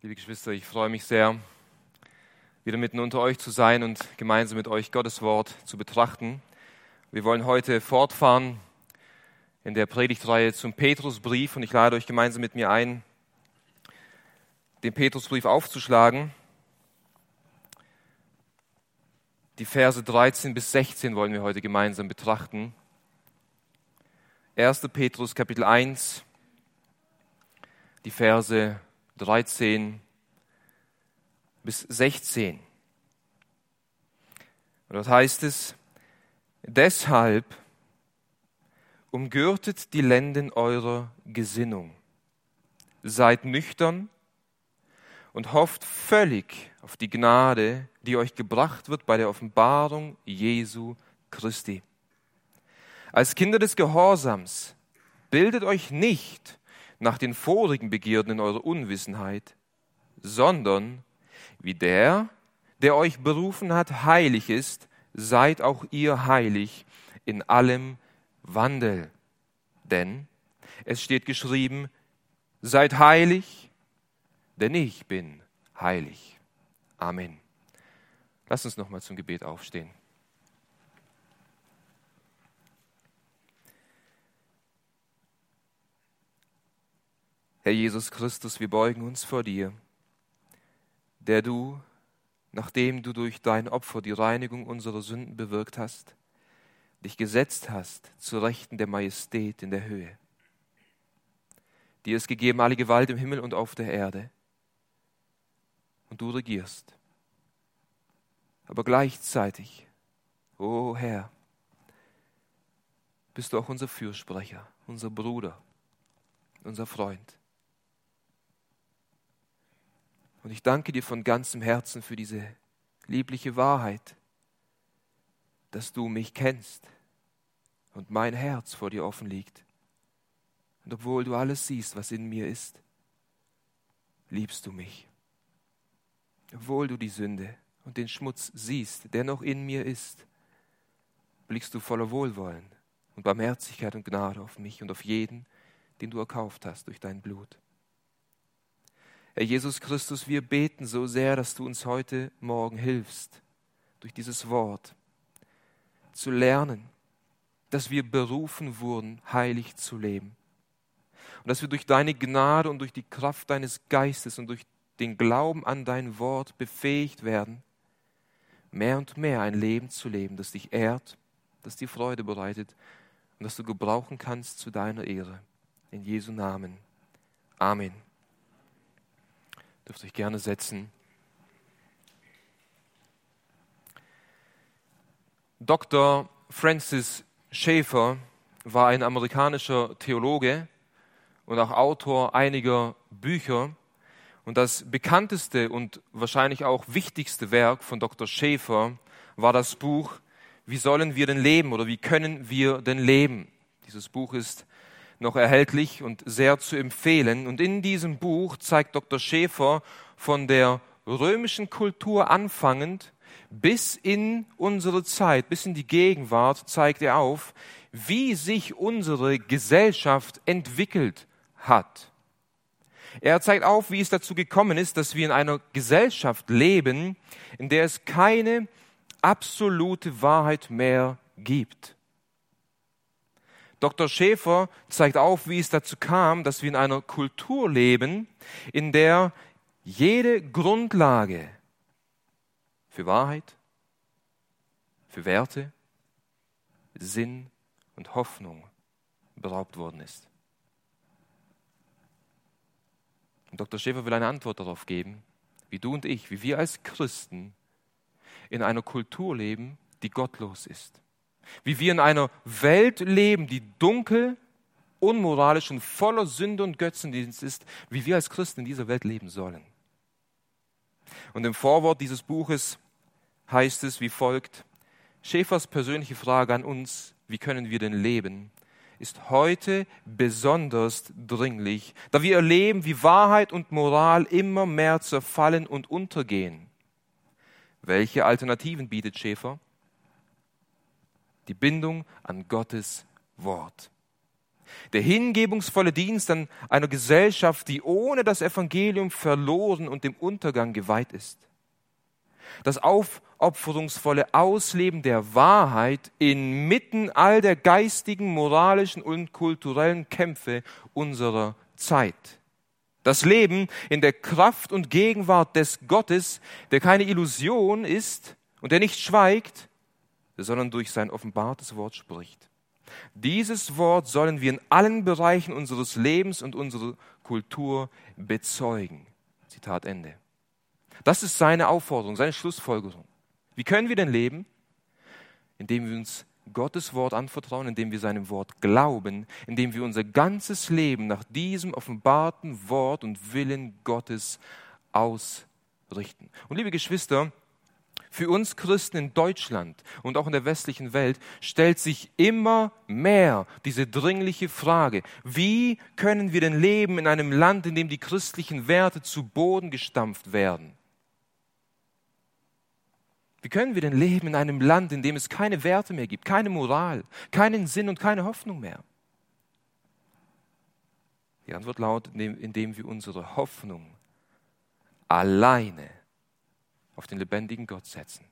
Liebe Geschwister, ich freue mich sehr, wieder mitten unter euch zu sein und gemeinsam mit euch Gottes Wort zu betrachten. Wir wollen heute fortfahren in der Predigtreihe zum Petrusbrief und ich lade euch gemeinsam mit mir ein, den Petrusbrief aufzuschlagen. Die Verse 13 bis 16 wollen wir heute gemeinsam betrachten. 1. Petrus Kapitel 1, die Verse 13 bis 16. Und dort heißt es, deshalb umgürtet die Lenden eurer Gesinnung, seid nüchtern und hofft völlig auf die Gnade, die euch gebracht wird bei der Offenbarung Jesu Christi. Als Kinder des Gehorsams bildet euch nicht nach den vorigen Begierden in eurer Unwissenheit, sondern wie der, der euch berufen hat, heilig ist, seid auch ihr heilig in allem Wandel. Denn es steht geschrieben, seid heilig, denn ich bin heilig. Amen. Lass uns nochmal zum Gebet aufstehen. Herr Jesus Christus, wir beugen uns vor dir, der du, nachdem du durch dein Opfer die Reinigung unserer Sünden bewirkt hast, dich gesetzt hast zu Rechten der Majestät in der Höhe. Dir ist gegeben alle Gewalt im Himmel und auf der Erde. Und du regierst. Aber gleichzeitig, o oh Herr, bist du auch unser Fürsprecher, unser Bruder, unser Freund. Und ich danke dir von ganzem Herzen für diese liebliche Wahrheit, dass du mich kennst und mein Herz vor dir offen liegt. Und obwohl du alles siehst, was in mir ist, liebst du mich. Obwohl du die Sünde und den Schmutz siehst, der noch in mir ist, blickst du voller Wohlwollen und Barmherzigkeit und Gnade auf mich und auf jeden, den du erkauft hast durch dein Blut. Herr Jesus Christus, wir beten so sehr, dass du uns heute Morgen hilfst, durch dieses Wort zu lernen, dass wir berufen wurden, heilig zu leben. Und dass wir durch deine Gnade und durch die Kraft deines Geistes und durch den Glauben an dein Wort befähigt werden, mehr und mehr ein Leben zu leben, das dich ehrt, das dir Freude bereitet und das du gebrauchen kannst zu deiner Ehre. In Jesu Namen. Amen. Dürft euch gerne setzen. Dr. Francis Schaeffer war ein amerikanischer Theologe und auch Autor einiger Bücher. Und das bekannteste und wahrscheinlich auch wichtigste Werk von Dr. Schaeffer war das Buch Wie sollen wir denn leben oder wie können wir denn leben? Dieses Buch ist noch erhältlich und sehr zu empfehlen. Und in diesem Buch zeigt Dr. Schäfer von der römischen Kultur anfangend bis in unsere Zeit, bis in die Gegenwart, zeigt er auf, wie sich unsere Gesellschaft entwickelt hat. Er zeigt auf, wie es dazu gekommen ist, dass wir in einer Gesellschaft leben, in der es keine absolute Wahrheit mehr gibt. Dr. Schäfer zeigt auf, wie es dazu kam, dass wir in einer Kultur leben, in der jede Grundlage für Wahrheit, für Werte, Sinn und Hoffnung beraubt worden ist. Und Dr. Schäfer will eine Antwort darauf geben, wie du und ich, wie wir als Christen in einer Kultur leben, die gottlos ist wie wir in einer Welt leben, die dunkel, unmoralisch und voller Sünde und Götzendienst ist, wie wir als Christen in dieser Welt leben sollen. Und im Vorwort dieses Buches heißt es wie folgt, Schäfers persönliche Frage an uns, wie können wir denn leben, ist heute besonders dringlich, da wir erleben, wie Wahrheit und Moral immer mehr zerfallen und untergehen. Welche Alternativen bietet Schäfer? Die Bindung an Gottes Wort. Der hingebungsvolle Dienst an einer Gesellschaft, die ohne das Evangelium verloren und dem Untergang geweiht ist. Das aufopferungsvolle Ausleben der Wahrheit inmitten all der geistigen, moralischen und kulturellen Kämpfe unserer Zeit. Das Leben in der Kraft und Gegenwart des Gottes, der keine Illusion ist und der nicht schweigt, sondern durch sein offenbartes Wort spricht. Dieses Wort sollen wir in allen Bereichen unseres Lebens und unserer Kultur bezeugen. Zitat Ende. Das ist seine Aufforderung, seine Schlussfolgerung. Wie können wir denn leben? Indem wir uns Gottes Wort anvertrauen, indem wir seinem Wort glauben, indem wir unser ganzes Leben nach diesem offenbarten Wort und Willen Gottes ausrichten. Und liebe Geschwister, für uns Christen in Deutschland und auch in der westlichen Welt stellt sich immer mehr diese dringliche Frage, wie können wir denn leben in einem Land, in dem die christlichen Werte zu Boden gestampft werden? Wie können wir denn leben in einem Land, in dem es keine Werte mehr gibt, keine Moral, keinen Sinn und keine Hoffnung mehr? Die Antwort lautet, indem wir unsere Hoffnung alleine auf den lebendigen Gott setzen,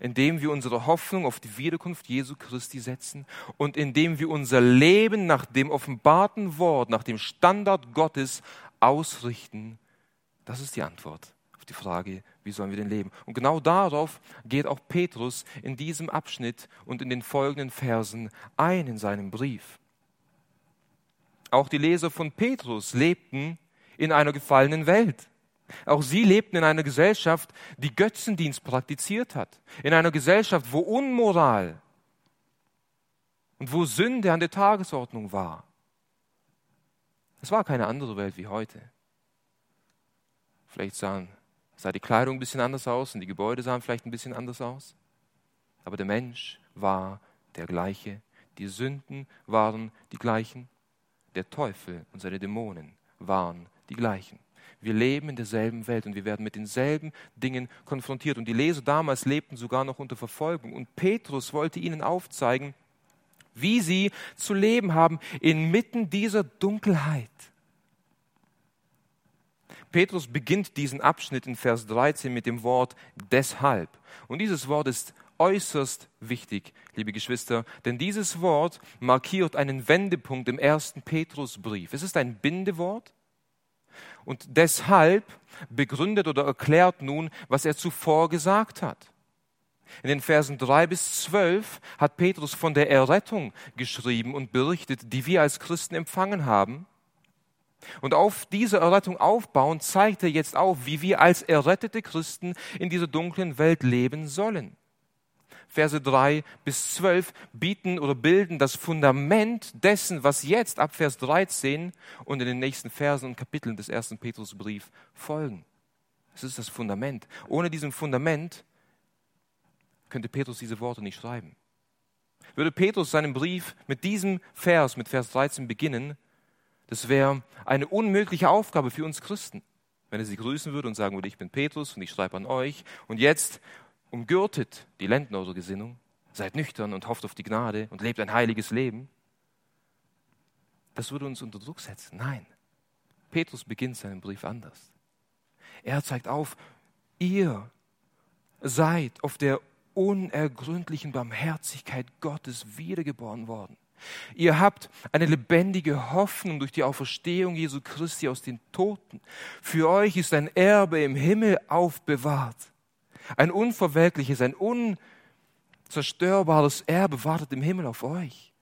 indem wir unsere Hoffnung auf die Wiederkunft Jesu Christi setzen und indem wir unser Leben nach dem offenbarten Wort, nach dem Standard Gottes ausrichten. Das ist die Antwort auf die Frage, wie sollen wir denn leben? Und genau darauf geht auch Petrus in diesem Abschnitt und in den folgenden Versen ein in seinem Brief. Auch die Leser von Petrus lebten in einer gefallenen Welt. Auch sie lebten in einer Gesellschaft, die Götzendienst praktiziert hat, in einer Gesellschaft, wo Unmoral und wo Sünde an der Tagesordnung war. Es war keine andere Welt wie heute. Vielleicht sahen, sah die Kleidung ein bisschen anders aus und die Gebäude sahen vielleicht ein bisschen anders aus. Aber der Mensch war der gleiche. Die Sünden waren die gleichen. Der Teufel und seine Dämonen waren die gleichen. Wir leben in derselben Welt und wir werden mit denselben Dingen konfrontiert. Und die Leser damals lebten sogar noch unter Verfolgung. Und Petrus wollte ihnen aufzeigen, wie sie zu leben haben inmitten dieser Dunkelheit. Petrus beginnt diesen Abschnitt in Vers 13 mit dem Wort deshalb. Und dieses Wort ist äußerst wichtig, liebe Geschwister, denn dieses Wort markiert einen Wendepunkt im ersten Petrusbrief. Es ist ein Bindewort und deshalb begründet oder erklärt nun, was er zuvor gesagt hat. In den Versen drei bis zwölf hat Petrus von der Errettung geschrieben und berichtet, die wir als Christen empfangen haben. Und auf diese Errettung aufbauend zeigt er jetzt auf, wie wir als errettete Christen in dieser dunklen Welt leben sollen. Verse 3 bis 12 bieten oder bilden das Fundament dessen, was jetzt ab Vers 13 und in den nächsten Versen und Kapiteln des ersten Petrusbrief folgen. Es ist das Fundament. Ohne diesem Fundament könnte Petrus diese Worte nicht schreiben. Würde Petrus seinen Brief mit diesem Vers, mit Vers 13 beginnen, das wäre eine unmögliche Aufgabe für uns Christen. Wenn er sie grüßen würde und sagen würde, ich bin Petrus und ich schreibe an euch und jetzt umgürtet die Lendner Gesinnung, seid nüchtern und hofft auf die Gnade und lebt ein heiliges Leben. Das würde uns unter Druck setzen. Nein, Petrus beginnt seinen Brief anders. Er zeigt auf, ihr seid auf der unergründlichen Barmherzigkeit Gottes wiedergeboren worden. Ihr habt eine lebendige Hoffnung durch die Auferstehung Jesu Christi aus den Toten. Für euch ist ein Erbe im Himmel aufbewahrt ein unverwelkliches, ein unzerstörbares Erbe wartet im Himmel auf euch.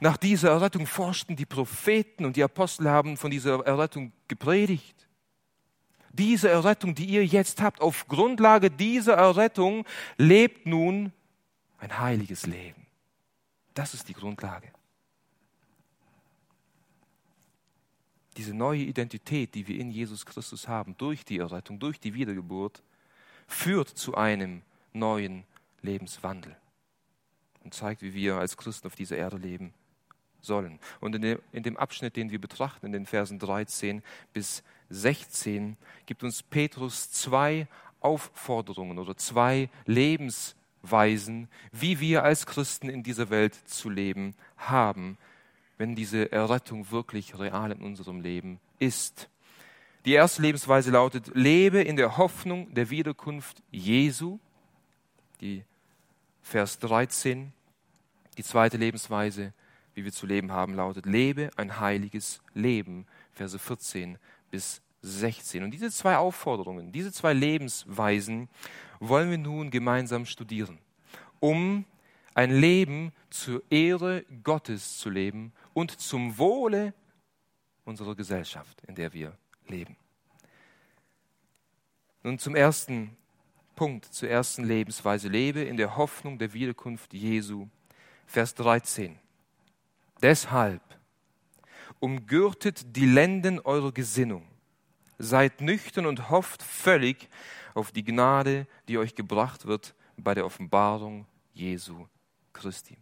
Nach dieser Errettung forschten die Propheten und die Apostel haben von dieser Errettung gepredigt. Diese Errettung, die ihr jetzt habt, auf Grundlage dieser Errettung lebt nun ein heiliges Leben. Das ist die Grundlage. Diese neue Identität, die wir in Jesus Christus haben, durch die Errettung, durch die Wiedergeburt, führt zu einem neuen Lebenswandel und zeigt, wie wir als Christen auf dieser Erde leben sollen. Und in dem, in dem Abschnitt, den wir betrachten, in den Versen 13 bis 16, gibt uns Petrus zwei Aufforderungen oder zwei Lebens weisen, wie wir als Christen in dieser Welt zu leben haben, wenn diese Errettung wirklich real in unserem Leben ist. Die erste Lebensweise lautet, lebe in der Hoffnung der Wiederkunft Jesu. Die Vers 13. Die zweite Lebensweise, wie wir zu leben haben, lautet, lebe ein heiliges Leben. Verse 14 bis 16. Und diese zwei Aufforderungen, diese zwei Lebensweisen wollen wir nun gemeinsam studieren, um ein Leben zur Ehre Gottes zu leben und zum Wohle unserer Gesellschaft, in der wir leben. Nun zum ersten Punkt, zur ersten Lebensweise. Lebe in der Hoffnung der Wiederkunft Jesu. Vers 13. Deshalb umgürtet die Lenden eurer Gesinnung, seid nüchtern und hofft völlig auf die Gnade, die euch gebracht wird bei der Offenbarung Jesu Christi.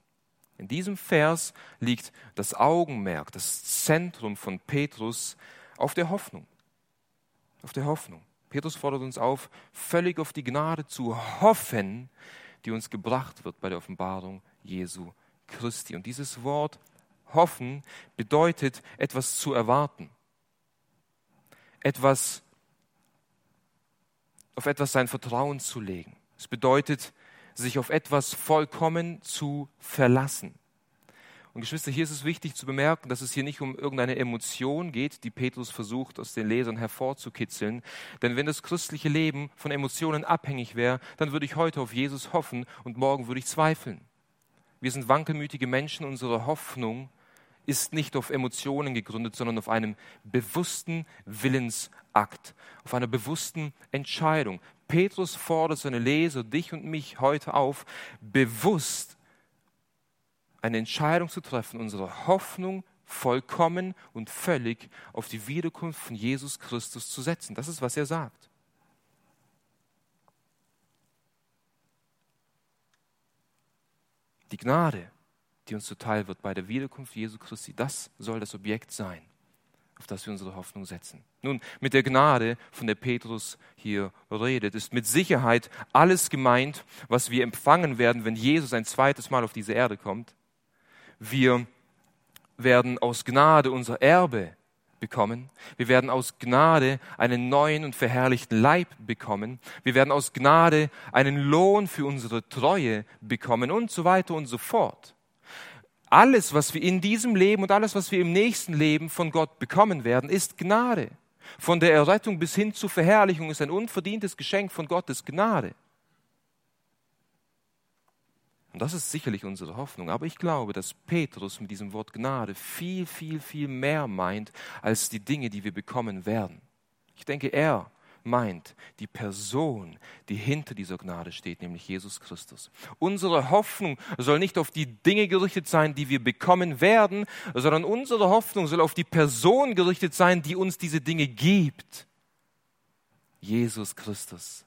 In diesem Vers liegt das Augenmerk, das Zentrum von Petrus auf der Hoffnung. Auf der Hoffnung. Petrus fordert uns auf, völlig auf die Gnade zu hoffen, die uns gebracht wird bei der Offenbarung Jesu Christi. Und dieses Wort hoffen bedeutet, etwas zu erwarten, etwas, auf etwas sein Vertrauen zu legen. Es bedeutet, sich auf etwas vollkommen zu verlassen. Und Geschwister, hier ist es wichtig zu bemerken, dass es hier nicht um irgendeine Emotion geht, die Petrus versucht, aus den Lesern hervorzukitzeln. Denn wenn das christliche Leben von Emotionen abhängig wäre, dann würde ich heute auf Jesus hoffen und morgen würde ich zweifeln. Wir sind wankelmütige Menschen, unsere Hoffnung ist nicht auf Emotionen gegründet, sondern auf einem bewussten Willensakt, auf einer bewussten Entscheidung. Petrus fordert seine Leser, dich und mich heute auf, bewusst eine Entscheidung zu treffen, unsere Hoffnung vollkommen und völlig auf die Wiederkunft von Jesus Christus zu setzen. Das ist, was er sagt. Die Gnade, die uns zuteil wird bei der Wiederkunft Jesu Christi, das soll das Objekt sein auf das wir unsere Hoffnung setzen. Nun, mit der Gnade, von der Petrus hier redet, ist mit Sicherheit alles gemeint, was wir empfangen werden, wenn Jesus ein zweites Mal auf diese Erde kommt. Wir werden aus Gnade unser Erbe bekommen. Wir werden aus Gnade einen neuen und verherrlichten Leib bekommen. Wir werden aus Gnade einen Lohn für unsere Treue bekommen und so weiter und so fort alles, was wir in diesem Leben und alles, was wir im nächsten Leben von Gott bekommen werden, ist Gnade. Von der Errettung bis hin zur Verherrlichung ist ein unverdientes Geschenk von Gottes Gnade. Und das ist sicherlich unsere Hoffnung. Aber ich glaube, dass Petrus mit diesem Wort Gnade viel, viel, viel mehr meint als die Dinge, die wir bekommen werden. Ich denke, er meint die Person, die hinter dieser Gnade steht, nämlich Jesus Christus. Unsere Hoffnung soll nicht auf die Dinge gerichtet sein, die wir bekommen werden, sondern unsere Hoffnung soll auf die Person gerichtet sein, die uns diese Dinge gibt. Jesus Christus,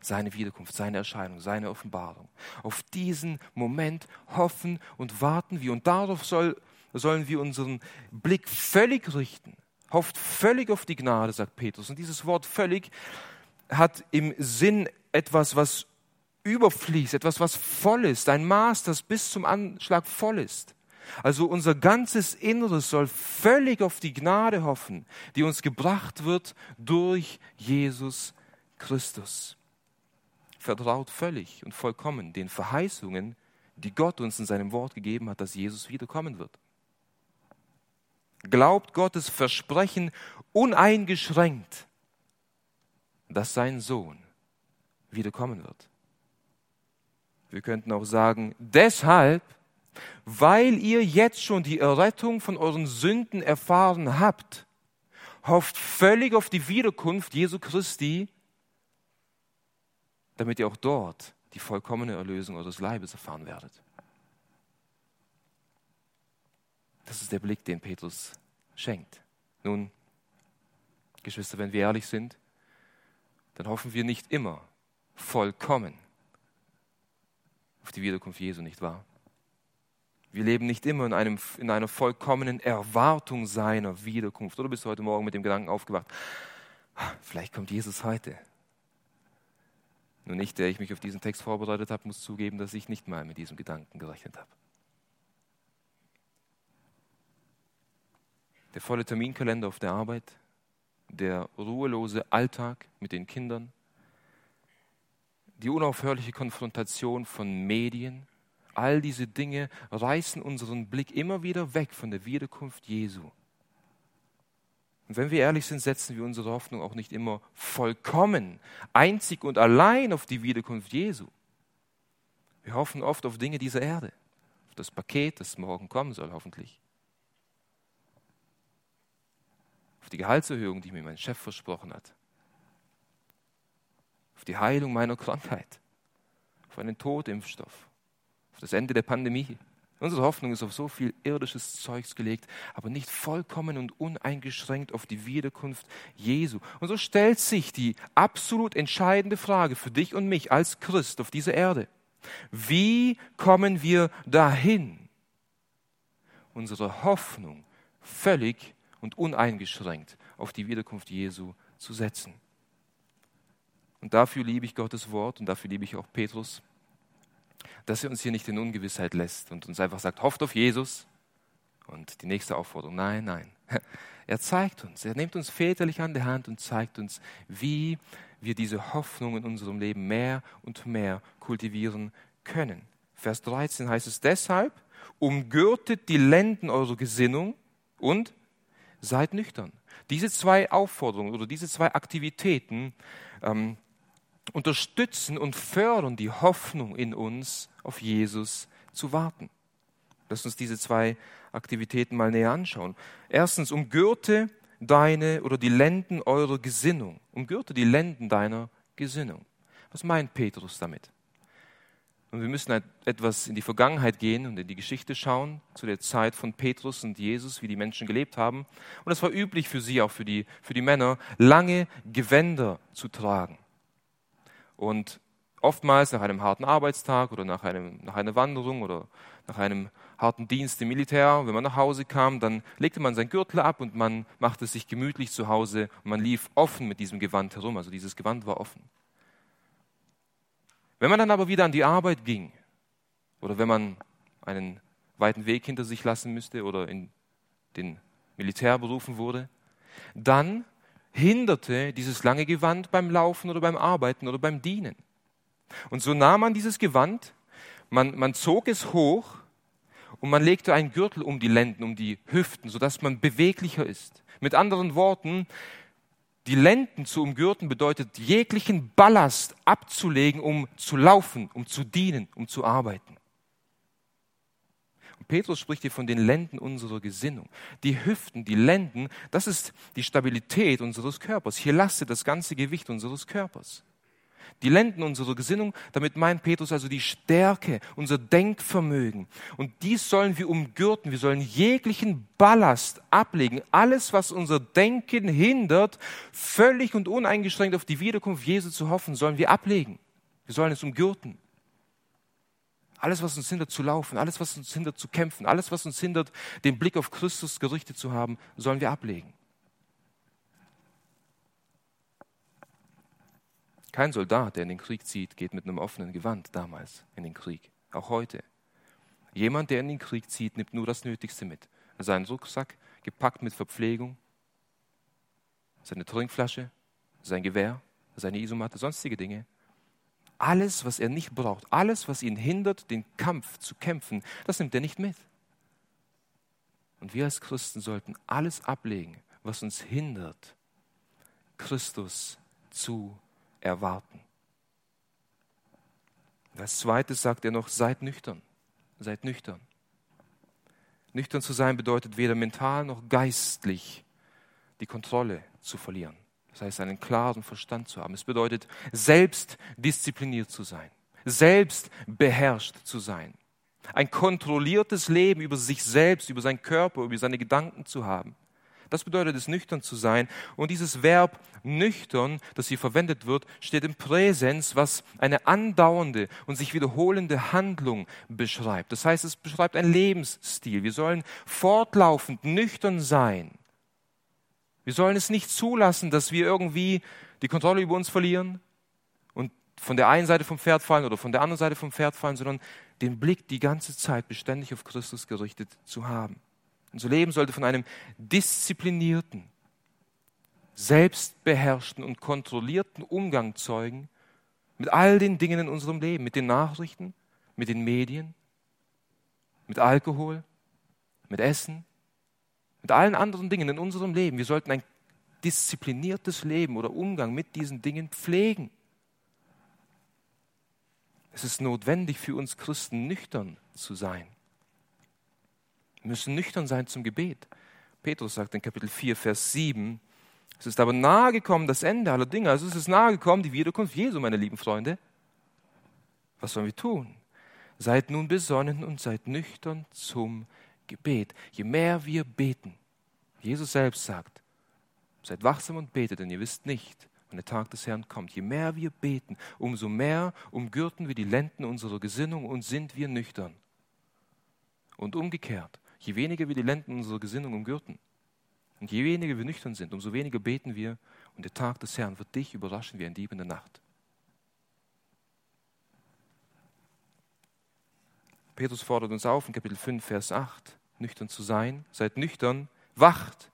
seine Wiederkunft, seine Erscheinung, seine Offenbarung. Auf diesen Moment hoffen und warten wir und darauf soll, sollen wir unseren Blick völlig richten hofft völlig auf die Gnade, sagt Petrus. Und dieses Wort völlig hat im Sinn etwas, was überfließt, etwas, was voll ist, ein Maß, das bis zum Anschlag voll ist. Also unser ganzes Inneres soll völlig auf die Gnade hoffen, die uns gebracht wird durch Jesus Christus. Vertraut völlig und vollkommen den Verheißungen, die Gott uns in seinem Wort gegeben hat, dass Jesus wiederkommen wird glaubt Gottes Versprechen uneingeschränkt, dass sein Sohn wiederkommen wird. Wir könnten auch sagen, deshalb, weil ihr jetzt schon die Errettung von euren Sünden erfahren habt, hofft völlig auf die Wiederkunft Jesu Christi, damit ihr auch dort die vollkommene Erlösung eures Leibes erfahren werdet. Das ist der Blick, den Petrus schenkt. Nun, Geschwister, wenn wir ehrlich sind, dann hoffen wir nicht immer vollkommen auf die Wiederkunft Jesu, nicht wahr? Wir leben nicht immer in, einem, in einer vollkommenen Erwartung seiner Wiederkunft. Oder bist du heute Morgen mit dem Gedanken aufgewacht, vielleicht kommt Jesus heute. Nun ich, der ich mich auf diesen Text vorbereitet habe, muss zugeben, dass ich nicht mal mit diesem Gedanken gerechnet habe. Der volle Terminkalender auf der Arbeit, der ruhelose Alltag mit den Kindern, die unaufhörliche Konfrontation von Medien, all diese Dinge reißen unseren Blick immer wieder weg von der Wiederkunft Jesu. Und wenn wir ehrlich sind, setzen wir unsere Hoffnung auch nicht immer vollkommen, einzig und allein auf die Wiederkunft Jesu. Wir hoffen oft auf Dinge dieser Erde, auf das Paket, das morgen kommen soll, hoffentlich. Auf die Gehaltserhöhung, die mir mein Chef versprochen hat. Auf die Heilung meiner Krankheit. Auf einen Totimpfstoff auf das Ende der Pandemie. Unsere Hoffnung ist auf so viel irdisches Zeugs gelegt, aber nicht vollkommen und uneingeschränkt auf die Wiederkunft Jesu. Und so stellt sich die absolut entscheidende Frage für dich und mich als Christ auf dieser Erde. Wie kommen wir dahin, unsere Hoffnung völlig und uneingeschränkt auf die Wiederkunft Jesu zu setzen? Und dafür liebe ich Gottes Wort und dafür liebe ich auch Petrus dass er uns hier nicht in Ungewissheit lässt und uns einfach sagt, hofft auf Jesus. Und die nächste Aufforderung, nein, nein. Er zeigt uns, er nimmt uns väterlich an der Hand und zeigt uns, wie wir diese Hoffnung in unserem Leben mehr und mehr kultivieren können. Vers 13 heißt es deshalb, umgürtet die Lenden eurer Gesinnung und seid nüchtern. Diese zwei Aufforderungen oder diese zwei Aktivitäten ähm, unterstützen und fördern die Hoffnung in uns, auf Jesus zu warten. Lass uns diese zwei Aktivitäten mal näher anschauen. Erstens, umgürte deine oder die Lenden eurer Gesinnung. Umgürte die Lenden deiner Gesinnung. Was meint Petrus damit? Und wir müssen etwas in die Vergangenheit gehen und in die Geschichte schauen, zu der Zeit von Petrus und Jesus, wie die Menschen gelebt haben. Und es war üblich für sie, auch für die, für die Männer, lange Gewänder zu tragen. Und oftmals nach einem harten Arbeitstag oder nach, einem, nach einer Wanderung oder nach einem harten Dienst im Militär, wenn man nach Hause kam, dann legte man sein Gürtel ab und man machte sich gemütlich zu Hause und man lief offen mit diesem Gewand herum. Also dieses Gewand war offen. Wenn man dann aber wieder an die Arbeit ging oder wenn man einen weiten Weg hinter sich lassen müsste oder in den Militär berufen wurde, dann hinderte dieses lange Gewand beim Laufen oder beim Arbeiten oder beim Dienen. Und so nahm man dieses Gewand, man, man zog es hoch und man legte einen Gürtel um die Lenden, um die Hüften, sodass man beweglicher ist. Mit anderen Worten, die Lenden zu umgürten bedeutet, jeglichen Ballast abzulegen, um zu laufen, um zu dienen, um zu arbeiten. Petrus spricht hier von den Lenden unserer Gesinnung. Die Hüften, die Lenden, das ist die Stabilität unseres Körpers. Hier lastet das ganze Gewicht unseres Körpers. Die Lenden unserer Gesinnung, damit meint Petrus also die Stärke, unser Denkvermögen. Und dies sollen wir umgürten. Wir sollen jeglichen Ballast ablegen. Alles, was unser Denken hindert, völlig und uneingeschränkt auf die Wiederkunft Jesu zu hoffen, sollen wir ablegen. Wir sollen es umgürten. Alles, was uns hindert zu laufen, alles, was uns hindert zu kämpfen, alles, was uns hindert, den Blick auf Christus gerichtet zu haben, sollen wir ablegen. Kein Soldat, der in den Krieg zieht, geht mit einem offenen Gewand damals in den Krieg. Auch heute. Jemand, der in den Krieg zieht, nimmt nur das Nötigste mit. Seinen Rucksack, gepackt mit Verpflegung, seine Trinkflasche, sein Gewehr, seine Isomatte, sonstige Dinge. Alles, was er nicht braucht, alles, was ihn hindert, den Kampf zu kämpfen, das nimmt er nicht mit. Und wir als Christen sollten alles ablegen, was uns hindert, Christus zu erwarten. Als zweites sagt er noch, seid nüchtern, seid nüchtern. Nüchtern zu sein bedeutet weder mental noch geistlich die Kontrolle zu verlieren. Das heißt, einen klaren Verstand zu haben. Es bedeutet, selbst diszipliniert zu sein, selbst beherrscht zu sein. Ein kontrolliertes Leben über sich selbst, über seinen Körper, über seine Gedanken zu haben. Das bedeutet es, nüchtern zu sein. Und dieses Verb nüchtern, das hier verwendet wird, steht im Präsens, was eine andauernde und sich wiederholende Handlung beschreibt. Das heißt, es beschreibt einen Lebensstil. Wir sollen fortlaufend nüchtern sein. Wir sollen es nicht zulassen, dass wir irgendwie die Kontrolle über uns verlieren und von der einen Seite vom Pferd fallen oder von der anderen Seite vom Pferd fallen, sondern den Blick die ganze Zeit beständig auf Christus gerichtet zu haben. Unser Leben sollte von einem disziplinierten, selbstbeherrschten und kontrollierten Umgang zeugen mit all den Dingen in unserem Leben, mit den Nachrichten, mit den Medien, mit Alkohol, mit Essen, mit allen anderen Dingen in unserem Leben. Wir sollten ein diszipliniertes Leben oder Umgang mit diesen Dingen pflegen. Es ist notwendig für uns Christen nüchtern zu sein. Müssen nüchtern sein zum Gebet. Petrus sagt in Kapitel 4, Vers 7, es ist aber nahe gekommen, das Ende aller Dinge. Also es ist nahe gekommen, die Wiederkunft Jesu, meine lieben Freunde. Was sollen wir tun? Seid nun besonnen und seid nüchtern zum Gebet. Je mehr wir beten, Jesus selbst sagt, seid wachsam und betet, denn ihr wisst nicht, wann der Tag des Herrn kommt. Je mehr wir beten, umso mehr umgürten wir die Lenden unserer Gesinnung und sind wir nüchtern. Und umgekehrt, je weniger wir die Lenden unserer Gesinnung umgürten, und je weniger wir nüchtern sind, umso weniger beten wir und der Tag des Herrn wird dich überraschen wie ein Dieb in der Nacht. Petrus fordert uns auf in Kapitel 5, Vers 8, nüchtern zu sein. Seid nüchtern, wacht.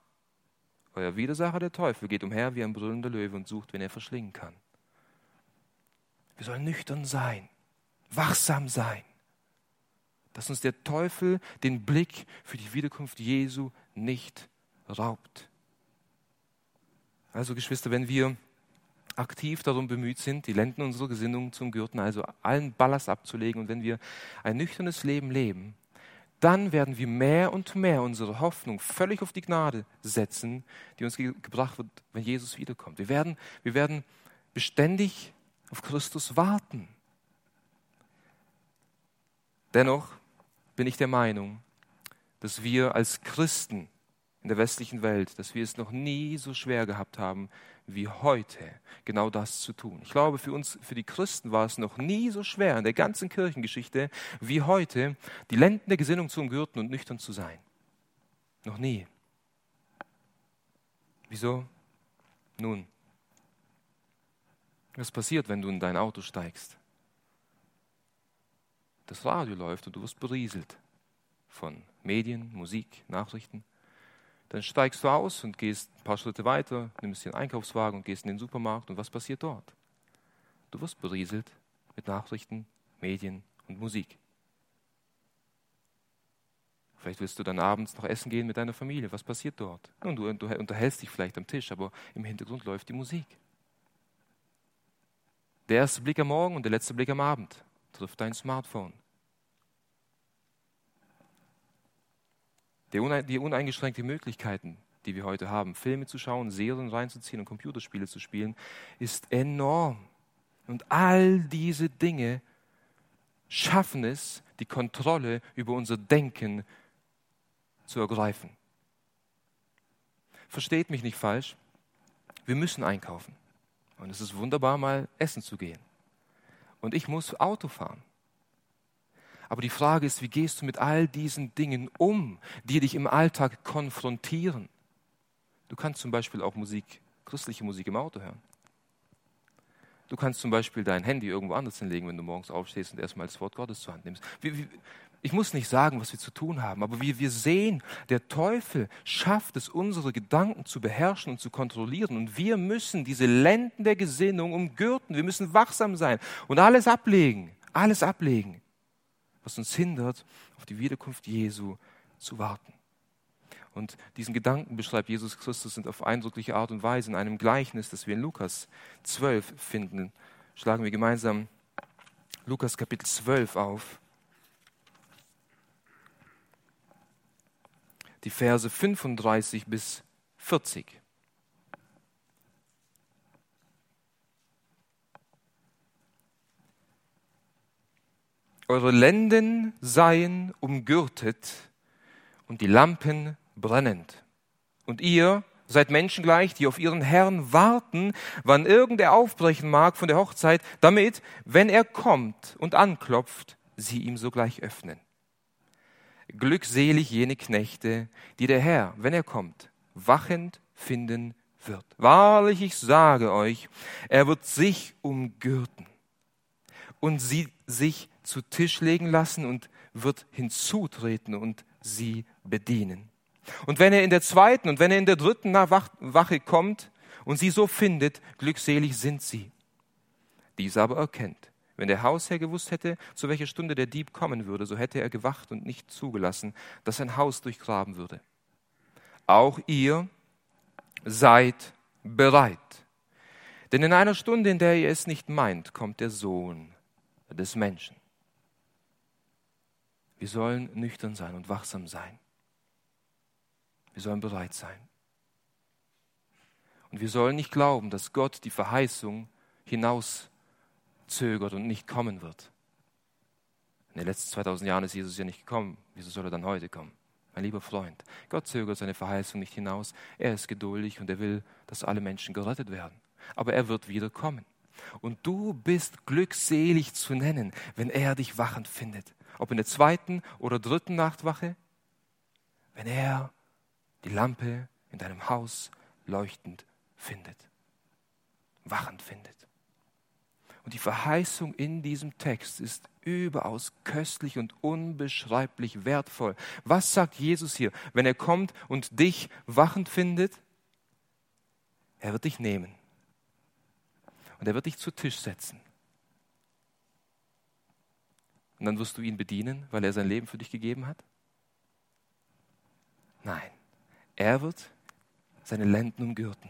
Euer Widersacher, der Teufel, geht umher wie ein brüllender Löwe und sucht, wen er verschlingen kann. Wir sollen nüchtern sein, wachsam sein, dass uns der Teufel den Blick für die Wiederkunft Jesu nicht raubt. Also Geschwister, wenn wir aktiv darum bemüht sind, die Lenden unserer Gesinnung zum Gürten, also allen Ballast abzulegen und wenn wir ein nüchternes Leben leben, dann werden wir mehr und mehr unsere Hoffnung völlig auf die Gnade setzen, die uns ge gebracht wird, wenn Jesus wiederkommt. Wir werden, wir werden beständig auf Christus warten. Dennoch bin ich der Meinung, dass wir als Christen in der westlichen Welt, dass wir es noch nie so schwer gehabt haben wie heute, genau das zu tun. Ich glaube, für uns, für die Christen war es noch nie so schwer in der ganzen Kirchengeschichte wie heute, die Lenden der Gesinnung zu umgürten und nüchtern zu sein. Noch nie. Wieso? Nun, was passiert, wenn du in dein Auto steigst? Das Radio läuft und du wirst berieselt von Medien, Musik, Nachrichten. Dann steigst du aus und gehst ein paar Schritte weiter, nimmst den Einkaufswagen und gehst in den Supermarkt. Und was passiert dort? Du wirst berieselt mit Nachrichten, Medien und Musik. Vielleicht willst du dann abends noch essen gehen mit deiner Familie. Was passiert dort? Nun, du, du unterhältst dich vielleicht am Tisch, aber im Hintergrund läuft die Musik. Der erste Blick am Morgen und der letzte Blick am Abend trifft dein Smartphone. Die uneingeschränkte Möglichkeiten, die wir heute haben, Filme zu schauen, Serien reinzuziehen und Computerspiele zu spielen, ist enorm. Und all diese Dinge schaffen es, die Kontrolle über unser Denken zu ergreifen. Versteht mich nicht falsch, wir müssen einkaufen. Und es ist wunderbar, mal essen zu gehen. Und ich muss Auto fahren. Aber die Frage ist, wie gehst du mit all diesen Dingen um, die dich im Alltag konfrontieren? Du kannst zum Beispiel auch Musik, christliche Musik im Auto hören. Du kannst zum Beispiel dein Handy irgendwo anders hinlegen, wenn du morgens aufstehst und erstmal das Wort Gottes zur Hand nimmst. Ich muss nicht sagen, was wir zu tun haben, aber wie wir sehen, der Teufel schafft es, unsere Gedanken zu beherrschen und zu kontrollieren. Und wir müssen diese Lenden der Gesinnung umgürten. Wir müssen wachsam sein und alles ablegen. Alles ablegen was uns hindert, auf die Wiederkunft Jesu zu warten. Und diesen Gedanken beschreibt Jesus Christus in auf eindrückliche Art und Weise in einem Gleichnis, das wir in Lukas 12 finden. Schlagen wir gemeinsam Lukas Kapitel 12 auf. Die Verse 35 bis 40. Eure Lenden seien umgürtet und die Lampen brennend. Und ihr seid Menschen gleich, die auf ihren Herrn warten, wann irgend er aufbrechen mag von der Hochzeit, damit, wenn er kommt und anklopft, sie ihm sogleich öffnen. Glückselig jene Knechte, die der Herr, wenn er kommt, wachend finden wird. Wahrlich, ich sage euch, er wird sich umgürten und sie sich zu Tisch legen lassen und wird hinzutreten und sie bedienen. Und wenn er in der zweiten und wenn er in der dritten Wache kommt und sie so findet, glückselig sind sie. Dies aber erkennt. Wenn der Hausherr gewusst hätte, zu welcher Stunde der Dieb kommen würde, so hätte er gewacht und nicht zugelassen, dass sein Haus durchgraben würde. Auch ihr seid bereit. Denn in einer Stunde, in der ihr es nicht meint, kommt der Sohn des Menschen. Wir sollen nüchtern sein und wachsam sein. Wir sollen bereit sein. Und wir sollen nicht glauben, dass Gott die Verheißung hinauszögert und nicht kommen wird. In den letzten 2000 Jahren ist Jesus ja nicht gekommen. Wieso soll er dann heute kommen? Mein lieber Freund, Gott zögert seine Verheißung nicht hinaus. Er ist geduldig und er will, dass alle Menschen gerettet werden. Aber er wird wieder kommen. Und du bist glückselig zu nennen, wenn er dich wachend findet. Ob in der zweiten oder dritten Nachtwache, wenn er die Lampe in deinem Haus leuchtend findet, wachend findet. Und die Verheißung in diesem Text ist überaus köstlich und unbeschreiblich wertvoll. Was sagt Jesus hier, wenn er kommt und dich wachend findet? Er wird dich nehmen und er wird dich zu Tisch setzen. Und dann wirst du ihn bedienen, weil er sein Leben für dich gegeben hat? Nein, er wird seine Lenden umgürten.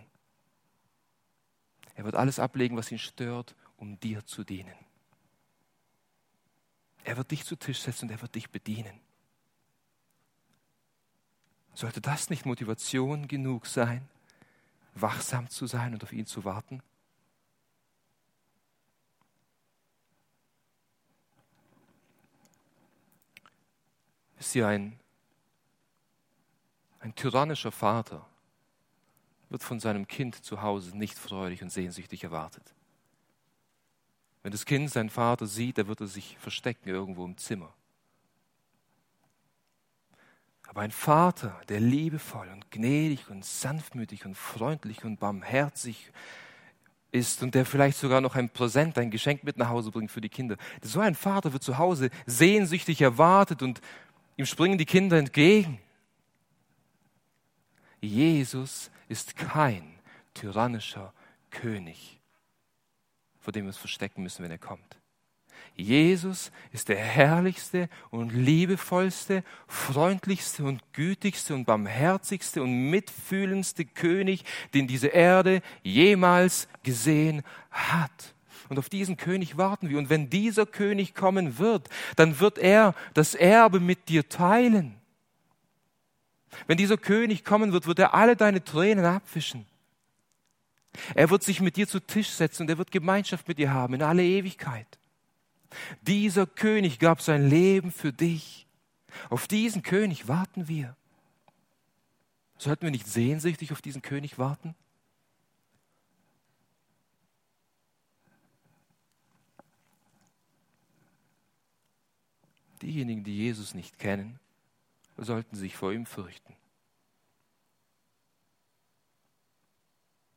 Er wird alles ablegen, was ihn stört, um dir zu dienen. Er wird dich zu Tisch setzen und er wird dich bedienen. Sollte das nicht Motivation genug sein, wachsam zu sein und auf ihn zu warten? Ist ihr ein, ein tyrannischer Vater wird von seinem Kind zu Hause nicht freudig und sehnsüchtig erwartet. Wenn das Kind seinen Vater sieht, dann wird er sich verstecken irgendwo im Zimmer. Aber ein Vater, der liebevoll und gnädig und sanftmütig und freundlich und barmherzig ist und der vielleicht sogar noch ein Präsent, ein Geschenk mit nach Hause bringt für die Kinder. So ein Vater wird zu Hause sehnsüchtig erwartet und ihm springen die Kinder entgegen. Jesus ist kein tyrannischer König, vor dem wir uns verstecken müssen, wenn er kommt. Jesus ist der herrlichste und liebevollste, freundlichste und gütigste und barmherzigste und mitfühlendste König, den diese Erde jemals gesehen hat. Und auf diesen König warten wir. Und wenn dieser König kommen wird, dann wird er das Erbe mit dir teilen. Wenn dieser König kommen wird, wird er alle deine Tränen abwischen. Er wird sich mit dir zu Tisch setzen und er wird Gemeinschaft mit dir haben in alle Ewigkeit. Dieser König gab sein Leben für dich. Auf diesen König warten wir. Sollten wir nicht sehnsüchtig auf diesen König warten? Diejenigen, die Jesus nicht kennen, sollten sich vor ihm fürchten.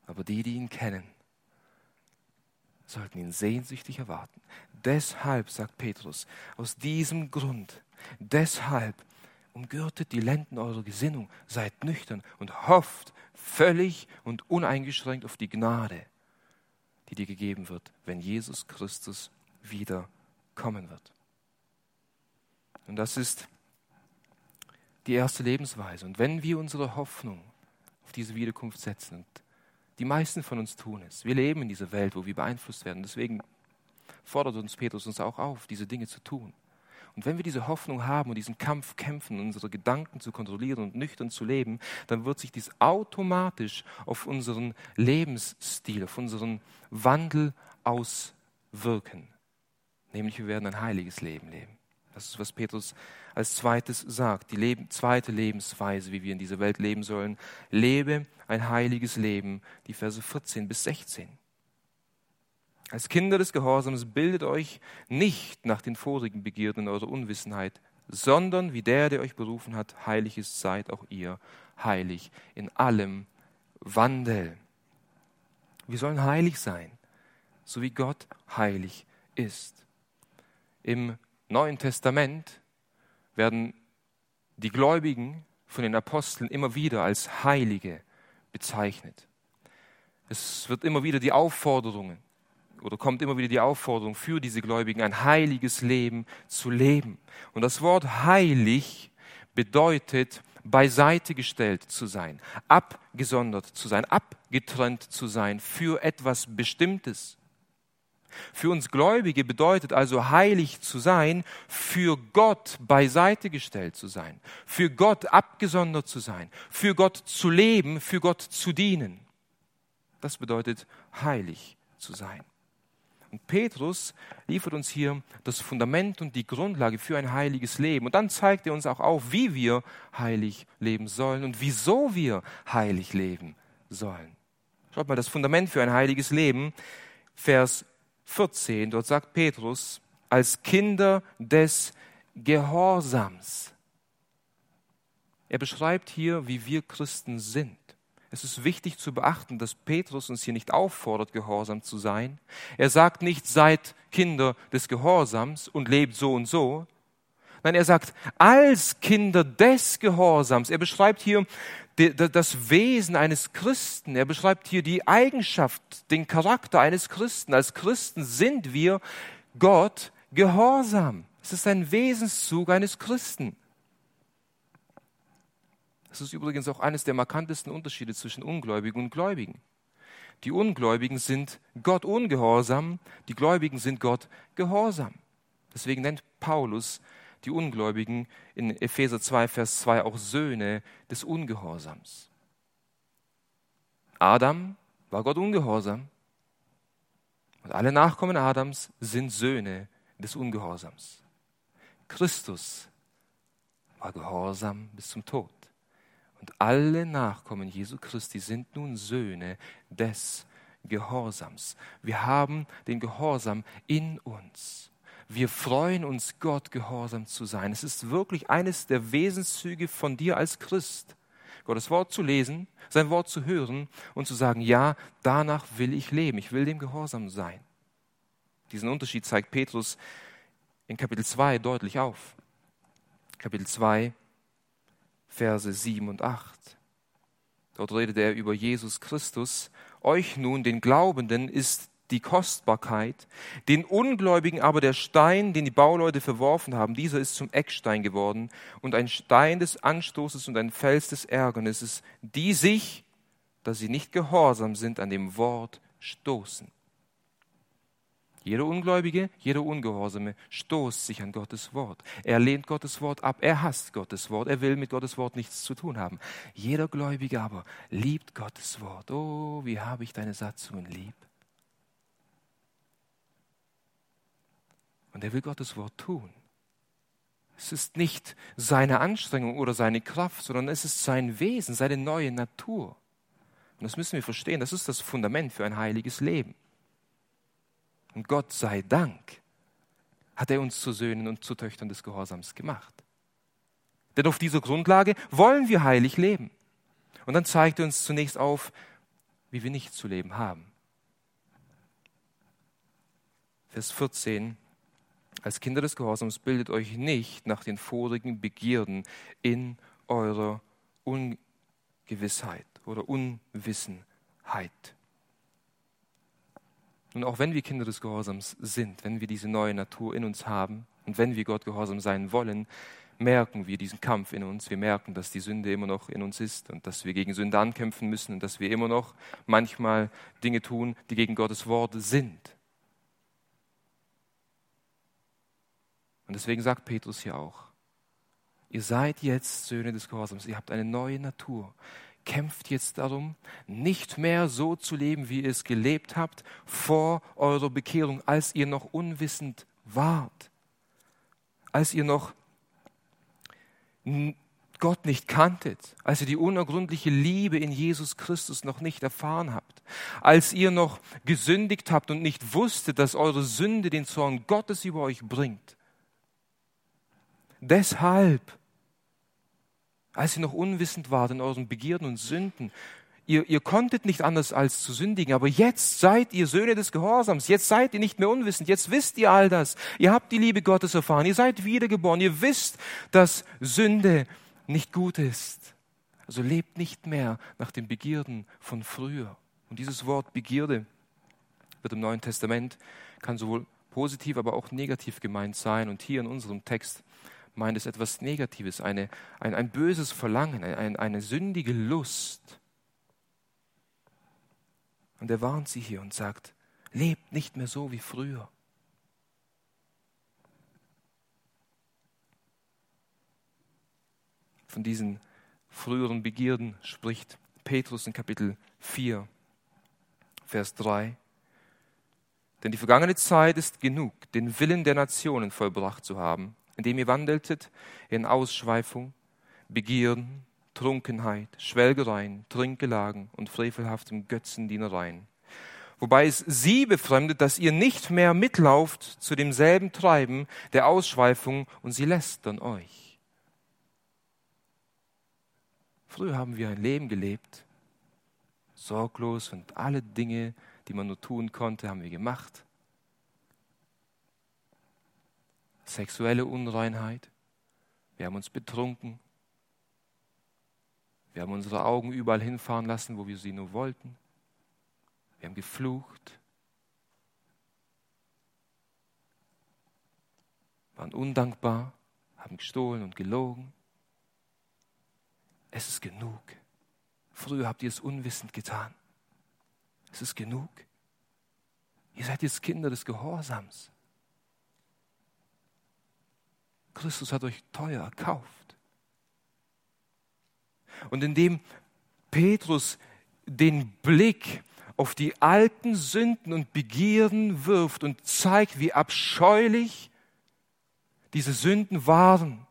Aber die, die ihn kennen, sollten ihn sehnsüchtig erwarten. Deshalb, sagt Petrus, aus diesem Grund, deshalb umgürtet die Lenden eurer Gesinnung, seid nüchtern und hofft völlig und uneingeschränkt auf die Gnade, die dir gegeben wird, wenn Jesus Christus wieder kommen wird. Und das ist die erste Lebensweise. Und wenn wir unsere Hoffnung auf diese Wiederkunft setzen, und die meisten von uns tun es, wir leben in dieser Welt, wo wir beeinflusst werden, deswegen fordert uns Petrus uns auch auf, diese Dinge zu tun. Und wenn wir diese Hoffnung haben und diesen Kampf kämpfen, unsere Gedanken zu kontrollieren und nüchtern zu leben, dann wird sich dies automatisch auf unseren Lebensstil, auf unseren Wandel auswirken. Nämlich wir werden ein heiliges Leben leben. Das ist, was Petrus als zweites sagt, die Leben, zweite Lebensweise, wie wir in dieser Welt leben sollen. Lebe ein heiliges Leben, die Verse 14 bis 16. Als Kinder des Gehorsams bildet euch nicht nach den vorigen Begierden eurer Unwissenheit, sondern wie der, der euch berufen hat, heilig ist, seid auch ihr heilig in allem Wandel. Wir sollen heilig sein, so wie Gott heilig ist. Im Neuen Testament werden die Gläubigen von den Aposteln immer wieder als Heilige bezeichnet. Es wird immer wieder die Aufforderung oder kommt immer wieder die Aufforderung für diese Gläubigen, ein heiliges Leben zu leben. Und das Wort heilig bedeutet beiseite gestellt zu sein, abgesondert zu sein, abgetrennt zu sein für etwas Bestimmtes. Für uns Gläubige bedeutet also heilig zu sein, für Gott beiseite gestellt zu sein, für Gott abgesondert zu sein, für Gott zu leben, für Gott zu dienen. Das bedeutet heilig zu sein. Und Petrus liefert uns hier das Fundament und die Grundlage für ein heiliges Leben. Und dann zeigt er uns auch auf, wie wir heilig leben sollen und wieso wir heilig leben sollen. Schaut mal, das Fundament für ein heiliges Leben, Vers 14, dort sagt Petrus, als Kinder des Gehorsams. Er beschreibt hier, wie wir Christen sind. Es ist wichtig zu beachten, dass Petrus uns hier nicht auffordert, gehorsam zu sein. Er sagt nicht, seid Kinder des Gehorsams und lebt so und so. Nein, er sagt, als Kinder des Gehorsams. Er beschreibt hier das Wesen eines Christen. Er beschreibt hier die Eigenschaft, den Charakter eines Christen. Als Christen sind wir Gott gehorsam. Es ist ein Wesenszug eines Christen. Das ist übrigens auch eines der markantesten Unterschiede zwischen Ungläubigen und Gläubigen. Die Ungläubigen sind Gott ungehorsam, die Gläubigen sind Gott gehorsam. Deswegen nennt Paulus die Ungläubigen in Epheser 2, Vers 2 auch Söhne des Ungehorsams. Adam war Gott ungehorsam und alle Nachkommen Adams sind Söhne des Ungehorsams. Christus war gehorsam bis zum Tod. Und alle Nachkommen Jesu Christi sind nun Söhne des Gehorsams. Wir haben den Gehorsam in uns. Wir freuen uns, Gott gehorsam zu sein. Es ist wirklich eines der Wesenszüge von dir als Christ, Gottes Wort zu lesen, sein Wort zu hören und zu sagen, ja, danach will ich leben, ich will dem gehorsam sein. Diesen Unterschied zeigt Petrus in Kapitel 2 deutlich auf. Kapitel 2, Verse 7 und 8. Dort redet er über Jesus Christus. Euch nun, den Glaubenden, ist die Kostbarkeit, den Ungläubigen aber der Stein, den die Bauleute verworfen haben, dieser ist zum Eckstein geworden und ein Stein des Anstoßes und ein Fels des Ärgernisses, die sich, da sie nicht gehorsam sind, an dem Wort stoßen. Jeder Ungläubige, jeder Ungehorsame stoßt sich an Gottes Wort. Er lehnt Gottes Wort ab. Er hasst Gottes Wort. Er will mit Gottes Wort nichts zu tun haben. Jeder Gläubige aber liebt Gottes Wort. Oh, wie habe ich deine Satzungen lieb. Und er will Gottes Wort tun. Es ist nicht seine Anstrengung oder seine Kraft, sondern es ist sein Wesen, seine neue Natur. Und das müssen wir verstehen. Das ist das Fundament für ein heiliges Leben. Und Gott sei Dank hat er uns zu Söhnen und zu Töchtern des Gehorsams gemacht. Denn auf dieser Grundlage wollen wir heilig leben. Und dann zeigt er uns zunächst auf, wie wir nicht zu leben haben. Vers 14. Als Kinder des Gehorsams bildet euch nicht nach den vorigen Begierden in eurer Ungewissheit oder Unwissenheit. Und auch wenn wir Kinder des Gehorsams sind, wenn wir diese neue Natur in uns haben und wenn wir Gott gehorsam sein wollen, merken wir diesen Kampf in uns. Wir merken, dass die Sünde immer noch in uns ist und dass wir gegen Sünde ankämpfen müssen und dass wir immer noch manchmal Dinge tun, die gegen Gottes Wort sind. Und deswegen sagt Petrus hier auch, ihr seid jetzt Söhne des Gehorsams, ihr habt eine neue Natur. Kämpft jetzt darum, nicht mehr so zu leben, wie ihr es gelebt habt vor eurer Bekehrung, als ihr noch unwissend wart, als ihr noch Gott nicht kanntet, als ihr die unergründliche Liebe in Jesus Christus noch nicht erfahren habt, als ihr noch gesündigt habt und nicht wusstet, dass eure Sünde den Zorn Gottes über euch bringt. Deshalb als ihr noch unwissend wart in euren Begierden und Sünden, ihr, ihr konntet nicht anders als zu sündigen, aber jetzt seid ihr Söhne des Gehorsams, jetzt seid ihr nicht mehr unwissend, jetzt wisst ihr all das, ihr habt die Liebe Gottes erfahren, ihr seid wiedergeboren, ihr wisst, dass Sünde nicht gut ist. Also lebt nicht mehr nach den Begierden von früher. Und dieses Wort Begierde wird im Neuen Testament, kann sowohl positiv, aber auch negativ gemeint sein. Und hier in unserem Text meint es etwas Negatives, eine, ein, ein böses Verlangen, ein, eine sündige Lust. Und er warnt sie hier und sagt, lebt nicht mehr so wie früher. Von diesen früheren Begierden spricht Petrus in Kapitel 4, Vers 3. Denn die vergangene Zeit ist genug, den Willen der Nationen vollbracht zu haben, indem ihr wandeltet in Ausschweifung, Begierden, Trunkenheit, Schwelgereien, Trinkgelagen und frevelhaftem Götzendienereien. Wobei es sie befremdet, dass ihr nicht mehr mitlauft zu demselben Treiben der Ausschweifung und sie lästern euch. Früher haben wir ein Leben gelebt, sorglos und alle Dinge, die man nur tun konnte, haben wir gemacht. Sexuelle Unreinheit, wir haben uns betrunken, wir haben unsere Augen überall hinfahren lassen, wo wir sie nur wollten. Wir haben geflucht, waren undankbar, haben gestohlen und gelogen. Es ist genug. Früher habt ihr es unwissend getan. Es ist genug. Ihr seid jetzt Kinder des Gehorsams. Christus hat euch teuer erkauft. Und indem Petrus den Blick auf die alten Sünden und Begierden wirft und zeigt, wie abscheulich diese Sünden waren,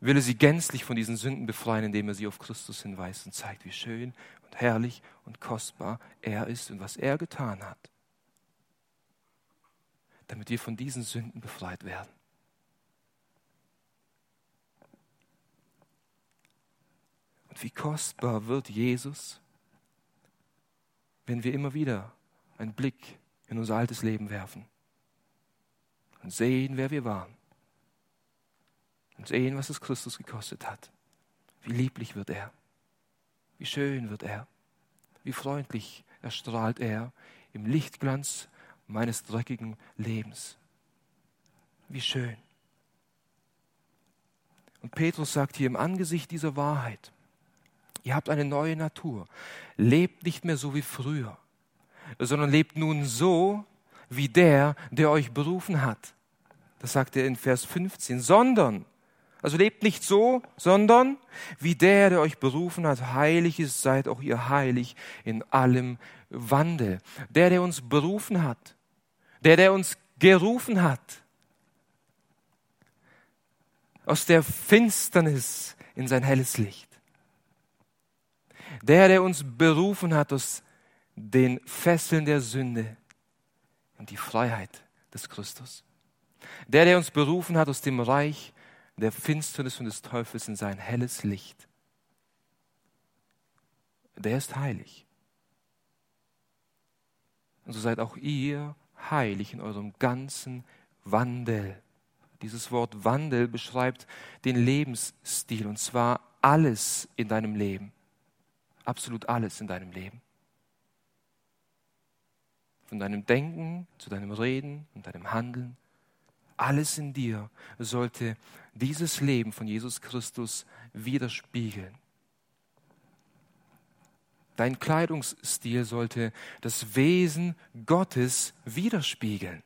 will er sie gänzlich von diesen Sünden befreien, indem er sie auf Christus hinweist und zeigt, wie schön und herrlich und kostbar er ist und was er getan hat, damit wir von diesen Sünden befreit werden. Und wie kostbar wird Jesus, wenn wir immer wieder einen Blick in unser altes Leben werfen und sehen, wer wir waren und sehen, was es Christus gekostet hat. Wie lieblich wird er, wie schön wird er, wie freundlich erstrahlt er im Lichtglanz meines dreckigen Lebens. Wie schön. Und Petrus sagt hier im Angesicht dieser Wahrheit, Ihr habt eine neue Natur. Lebt nicht mehr so wie früher, sondern lebt nun so wie der, der euch berufen hat. Das sagt er in Vers 15. Sondern, also lebt nicht so, sondern wie der, der euch berufen hat, heilig ist, seid auch ihr heilig in allem Wandel. Der, der uns berufen hat, der, der uns gerufen hat, aus der Finsternis in sein helles Licht. Der, der uns berufen hat aus den Fesseln der Sünde in die Freiheit des Christus. Der, der uns berufen hat aus dem Reich der Finsternis und des Teufels in sein helles Licht. Der ist heilig. Und so seid auch ihr heilig in eurem ganzen Wandel. Dieses Wort Wandel beschreibt den Lebensstil und zwar alles in deinem Leben absolut alles in deinem Leben. Von deinem Denken zu deinem Reden und deinem Handeln. Alles in dir sollte dieses Leben von Jesus Christus widerspiegeln. Dein Kleidungsstil sollte das Wesen Gottes widerspiegeln.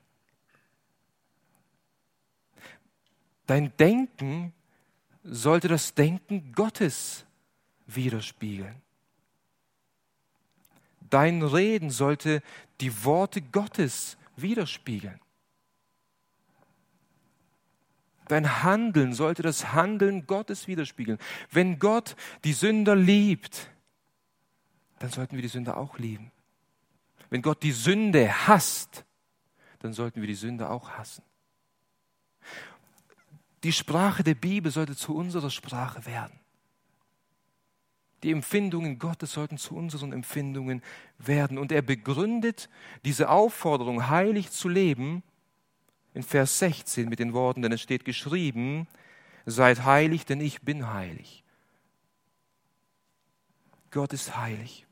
Dein Denken sollte das Denken Gottes widerspiegeln. Dein Reden sollte die Worte Gottes widerspiegeln. Dein Handeln sollte das Handeln Gottes widerspiegeln. Wenn Gott die Sünder liebt, dann sollten wir die Sünder auch lieben. Wenn Gott die Sünde hasst, dann sollten wir die Sünde auch hassen. Die Sprache der Bibel sollte zu unserer Sprache werden. Die Empfindungen Gottes sollten zu unseren Empfindungen werden. Und er begründet diese Aufforderung, heilig zu leben, in Vers 16 mit den Worten, denn es steht geschrieben, seid heilig, denn ich bin heilig. Gott ist heilig.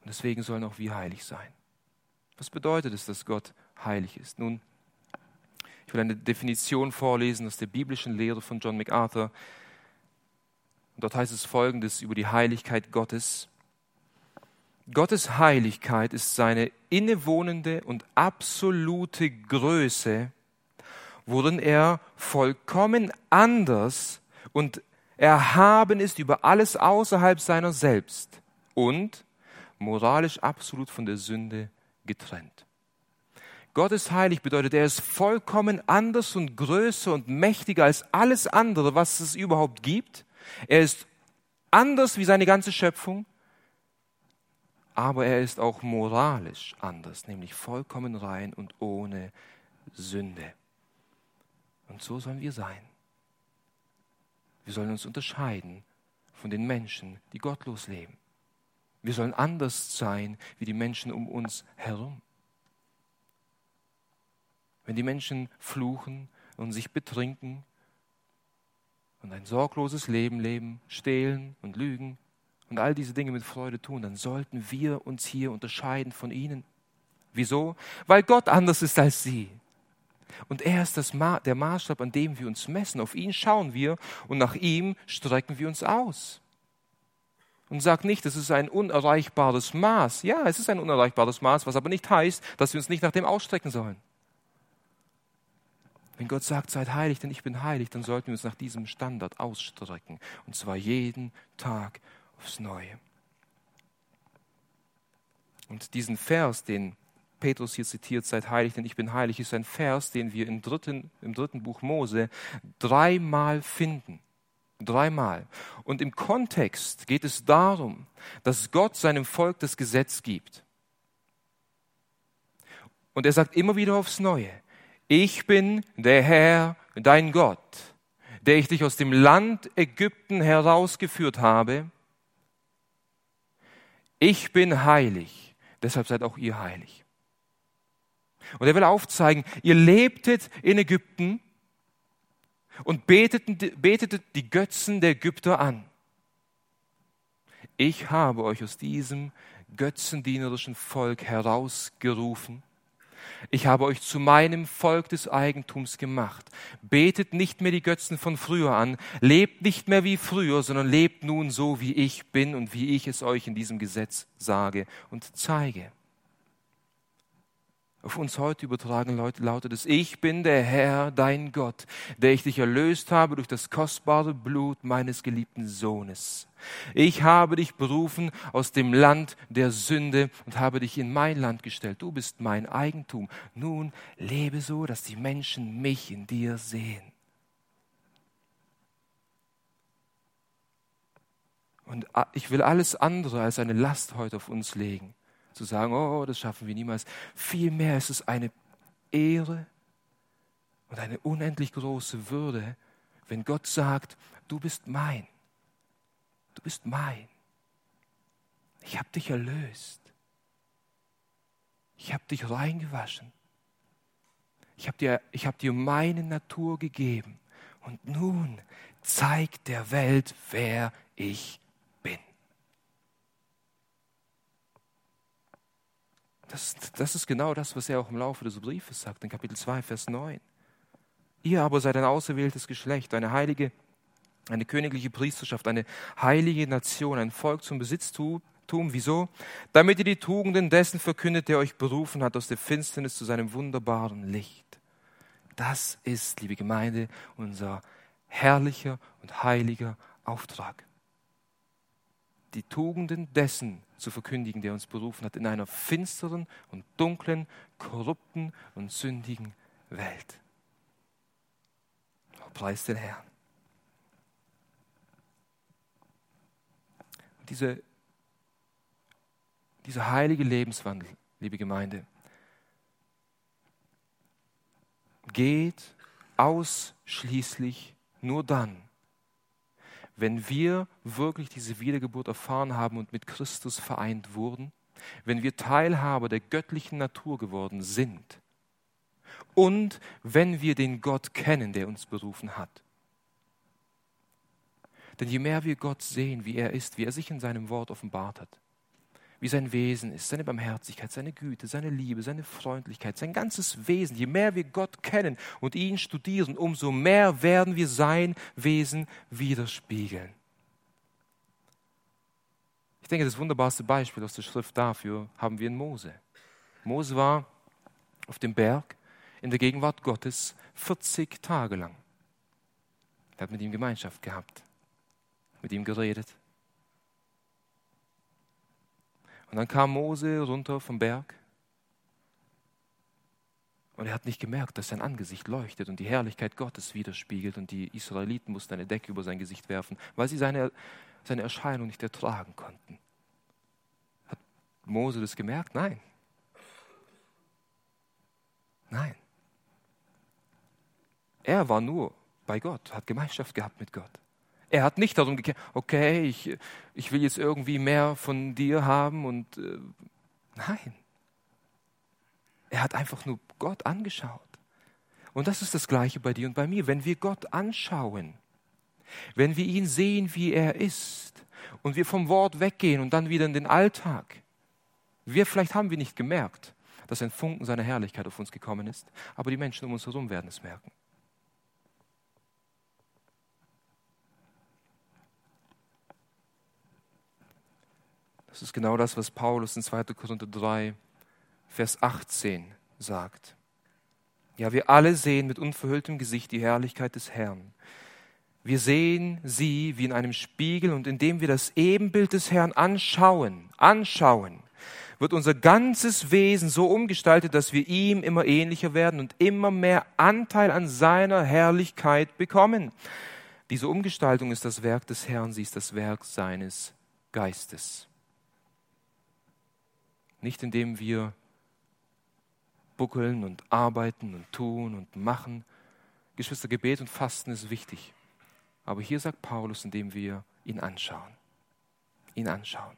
Und deswegen sollen auch wir heilig sein. Was bedeutet es, dass Gott heilig ist? Nun, ich will eine Definition vorlesen aus der biblischen Lehre von John MacArthur. Dort heißt es folgendes über die Heiligkeit Gottes. Gottes Heiligkeit ist seine innewohnende und absolute Größe, worin er vollkommen anders und erhaben ist über alles außerhalb seiner selbst und moralisch absolut von der Sünde getrennt. Gott ist heilig bedeutet, er ist vollkommen anders und größer und mächtiger als alles andere, was es überhaupt gibt. Er ist anders wie seine ganze Schöpfung, aber er ist auch moralisch anders, nämlich vollkommen rein und ohne Sünde. Und so sollen wir sein. Wir sollen uns unterscheiden von den Menschen, die gottlos leben. Wir sollen anders sein wie die Menschen um uns herum. Wenn die Menschen fluchen und sich betrinken und ein sorgloses Leben leben, stehlen und lügen und all diese Dinge mit Freude tun, dann sollten wir uns hier unterscheiden von ihnen. Wieso? Weil Gott anders ist als sie. Und er ist das Ma der Maßstab, an dem wir uns messen. Auf ihn schauen wir und nach ihm strecken wir uns aus. Und sagt nicht, es ist ein unerreichbares Maß. Ja, es ist ein unerreichbares Maß, was aber nicht heißt, dass wir uns nicht nach dem ausstrecken sollen. Wenn Gott sagt, seid heilig, denn ich bin heilig, dann sollten wir uns nach diesem Standard ausstrecken. Und zwar jeden Tag aufs Neue. Und diesen Vers, den Petrus hier zitiert, seid heilig, denn ich bin heilig, ist ein Vers, den wir im dritten, im dritten Buch Mose dreimal finden. Dreimal. Und im Kontext geht es darum, dass Gott seinem Volk das Gesetz gibt. Und er sagt immer wieder aufs Neue, ich bin der Herr, dein Gott, der ich dich aus dem Land Ägypten herausgeführt habe. Ich bin heilig, deshalb seid auch ihr heilig. Und er will aufzeigen, ihr lebtet in Ägypten und betetet, die Götzen der Ägypter an. Ich habe euch aus diesem götzendienerischen Volk herausgerufen ich habe euch zu meinem Volk des Eigentums gemacht. Betet nicht mehr die Götzen von früher an, lebt nicht mehr wie früher, sondern lebt nun so, wie ich bin und wie ich es euch in diesem Gesetz sage und zeige. Auf uns heute übertragen lautet es, ich bin der Herr, dein Gott, der ich dich erlöst habe durch das kostbare Blut meines geliebten Sohnes. Ich habe dich berufen aus dem Land der Sünde und habe dich in mein Land gestellt. Du bist mein Eigentum. Nun lebe so, dass die Menschen mich in dir sehen. Und ich will alles andere als eine Last heute auf uns legen zu sagen, oh, das schaffen wir niemals. Vielmehr ist es eine Ehre und eine unendlich große Würde, wenn Gott sagt, du bist mein. Du bist mein. Ich habe dich erlöst. Ich habe dich reingewaschen. Ich habe dir, hab dir meine Natur gegeben. Und nun zeigt der Welt, wer ich Das, das ist genau das, was er auch im Laufe des Briefes sagt, in Kapitel 2, Vers 9. Ihr aber seid ein auserwähltes Geschlecht, eine heilige, eine königliche Priesterschaft, eine heilige Nation, ein Volk zum Besitztum. Wieso? Damit ihr die Tugenden dessen verkündet, der euch berufen hat aus der Finsternis zu seinem wunderbaren Licht. Das ist, liebe Gemeinde, unser herrlicher und heiliger Auftrag die Tugenden dessen zu verkündigen, der uns berufen hat, in einer finsteren und dunklen, korrupten und sündigen Welt. Oh, preis den Herrn. Diese, dieser heilige Lebenswandel, liebe Gemeinde, geht ausschließlich nur dann, wenn wir wirklich diese Wiedergeburt erfahren haben und mit Christus vereint wurden, wenn wir Teilhaber der göttlichen Natur geworden sind und wenn wir den Gott kennen, der uns berufen hat. Denn je mehr wir Gott sehen, wie er ist, wie er sich in seinem Wort offenbart hat, wie sein Wesen ist, seine Barmherzigkeit, seine Güte, seine Liebe, seine Freundlichkeit, sein ganzes Wesen. Je mehr wir Gott kennen und ihn studieren, umso mehr werden wir sein Wesen widerspiegeln. Ich denke, das wunderbarste Beispiel aus der Schrift dafür haben wir in Mose. Mose war auf dem Berg in der Gegenwart Gottes 40 Tage lang. Er hat mit ihm Gemeinschaft gehabt, mit ihm geredet, Und dann kam Mose runter vom Berg und er hat nicht gemerkt, dass sein Angesicht leuchtet und die Herrlichkeit Gottes widerspiegelt und die Israeliten mussten eine Decke über sein Gesicht werfen, weil sie seine, seine Erscheinung nicht ertragen konnten. Hat Mose das gemerkt? Nein. Nein. Er war nur bei Gott, hat Gemeinschaft gehabt mit Gott. Er hat nicht darum gekämpft, okay, ich, ich will jetzt irgendwie mehr von dir haben und äh, nein. Er hat einfach nur Gott angeschaut. Und das ist das Gleiche bei dir und bei mir. Wenn wir Gott anschauen, wenn wir ihn sehen, wie er ist, und wir vom Wort weggehen und dann wieder in den Alltag, wir vielleicht haben wir nicht gemerkt, dass ein Funken seiner Herrlichkeit auf uns gekommen ist, aber die Menschen um uns herum werden es merken. Das ist genau das, was Paulus in 2. Korinther 3, Vers 18 sagt. Ja, wir alle sehen mit unverhülltem Gesicht die Herrlichkeit des Herrn. Wir sehen sie wie in einem Spiegel und indem wir das Ebenbild des Herrn anschauen, anschauen, wird unser ganzes Wesen so umgestaltet, dass wir ihm immer ähnlicher werden und immer mehr Anteil an seiner Herrlichkeit bekommen. Diese Umgestaltung ist das Werk des Herrn, sie ist das Werk seines Geistes. Nicht indem wir buckeln und arbeiten und tun und machen. Geschwister, Gebet und Fasten ist wichtig. Aber hier sagt Paulus, indem wir ihn anschauen. Ihn anschauen.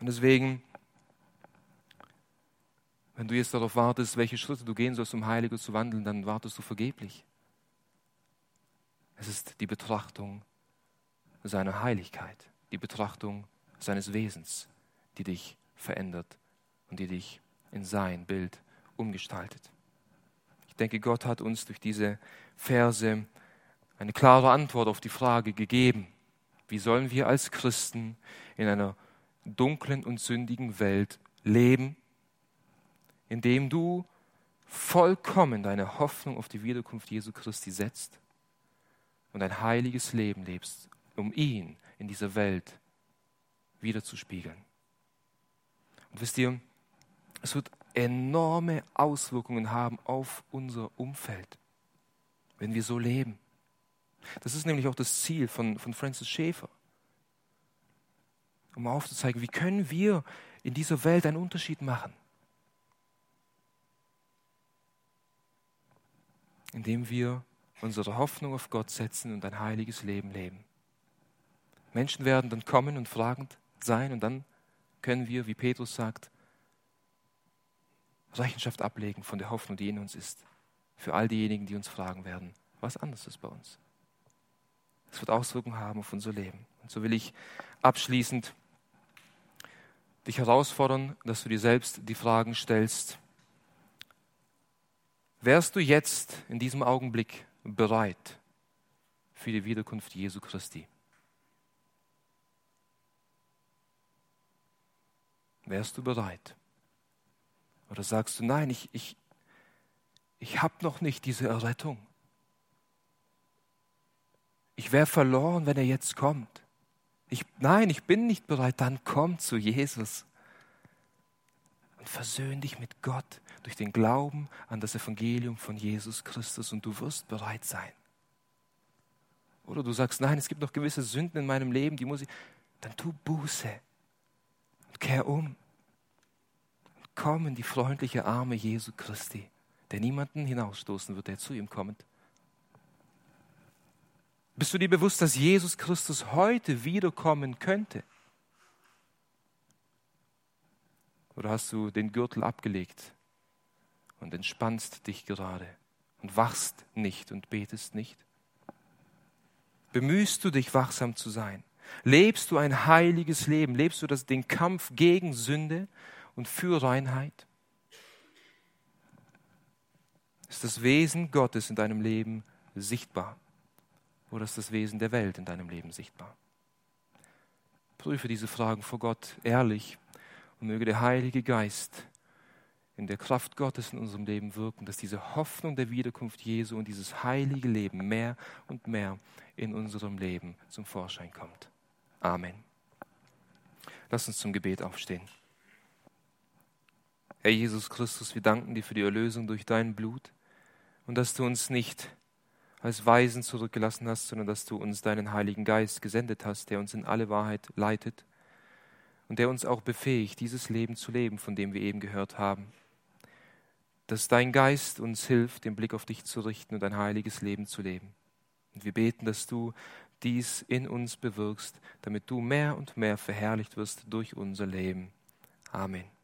Und deswegen, wenn du jetzt darauf wartest, welche Schritte du gehen sollst, um heiliger zu wandeln, dann wartest du vergeblich. Es ist die Betrachtung seiner Heiligkeit, die Betrachtung seines Wesens, die dich verändert und die dich in sein Bild umgestaltet. Ich denke, Gott hat uns durch diese Verse eine klare Antwort auf die Frage gegeben, wie sollen wir als Christen in einer dunklen und sündigen Welt leben, indem du vollkommen deine Hoffnung auf die Wiederkunft Jesu Christi setzt und ein heiliges Leben lebst, um ihn in dieser Welt wiederzuspiegeln. Und wisst ihr, es wird enorme Auswirkungen haben auf unser Umfeld, wenn wir so leben. Das ist nämlich auch das Ziel von, von Francis Schäfer, um aufzuzeigen, wie können wir in dieser Welt einen Unterschied machen. Indem wir unsere Hoffnung auf Gott setzen und ein heiliges Leben leben. Menschen werden dann kommen und fragend sein und dann können wir, wie Petrus sagt, Rechenschaft ablegen von der Hoffnung, die in uns ist. Für all diejenigen, die uns fragen werden, was anders ist bei uns. Es wird Auswirkungen haben auf unser Leben. Und so will ich abschließend dich herausfordern, dass du dir selbst die Fragen stellst. Wärst du jetzt in diesem Augenblick bereit für die Wiederkunft Jesu Christi? Wärst du bereit? Oder sagst du, nein, ich, ich, ich habe noch nicht diese Errettung. Ich wäre verloren, wenn er jetzt kommt. Ich, nein, ich bin nicht bereit. Dann komm zu Jesus und versöhn dich mit Gott durch den Glauben an das Evangelium von Jesus Christus und du wirst bereit sein. Oder du sagst, nein, es gibt noch gewisse Sünden in meinem Leben, die muss ich. Dann tu Buße und kehr um komm in die freundliche Arme Jesu Christi, der niemanden hinausstoßen wird, der zu ihm kommt. Bist du dir bewusst, dass Jesus Christus heute wiederkommen könnte? Oder hast du den Gürtel abgelegt und entspannst dich gerade und wachst nicht und betest nicht? Bemühst du dich, wachsam zu sein? Lebst du ein heiliges Leben? Lebst du das, den Kampf gegen Sünde und für Reinheit? Ist das Wesen Gottes in deinem Leben sichtbar? Oder ist das Wesen der Welt in deinem Leben sichtbar? Prüfe diese Fragen vor Gott ehrlich und möge der Heilige Geist in der Kraft Gottes in unserem Leben wirken, dass diese Hoffnung der Wiederkunft Jesu und dieses heilige Leben mehr und mehr in unserem Leben zum Vorschein kommt. Amen. Lass uns zum Gebet aufstehen. Herr Jesus Christus, wir danken dir für die Erlösung durch dein Blut und dass du uns nicht als Weisen zurückgelassen hast, sondern dass du uns deinen Heiligen Geist gesendet hast, der uns in alle Wahrheit leitet und der uns auch befähigt, dieses Leben zu leben, von dem wir eben gehört haben. Dass dein Geist uns hilft, den Blick auf dich zu richten und ein heiliges Leben zu leben. Und wir beten, dass du dies in uns bewirkst, damit du mehr und mehr verherrlicht wirst durch unser Leben. Amen.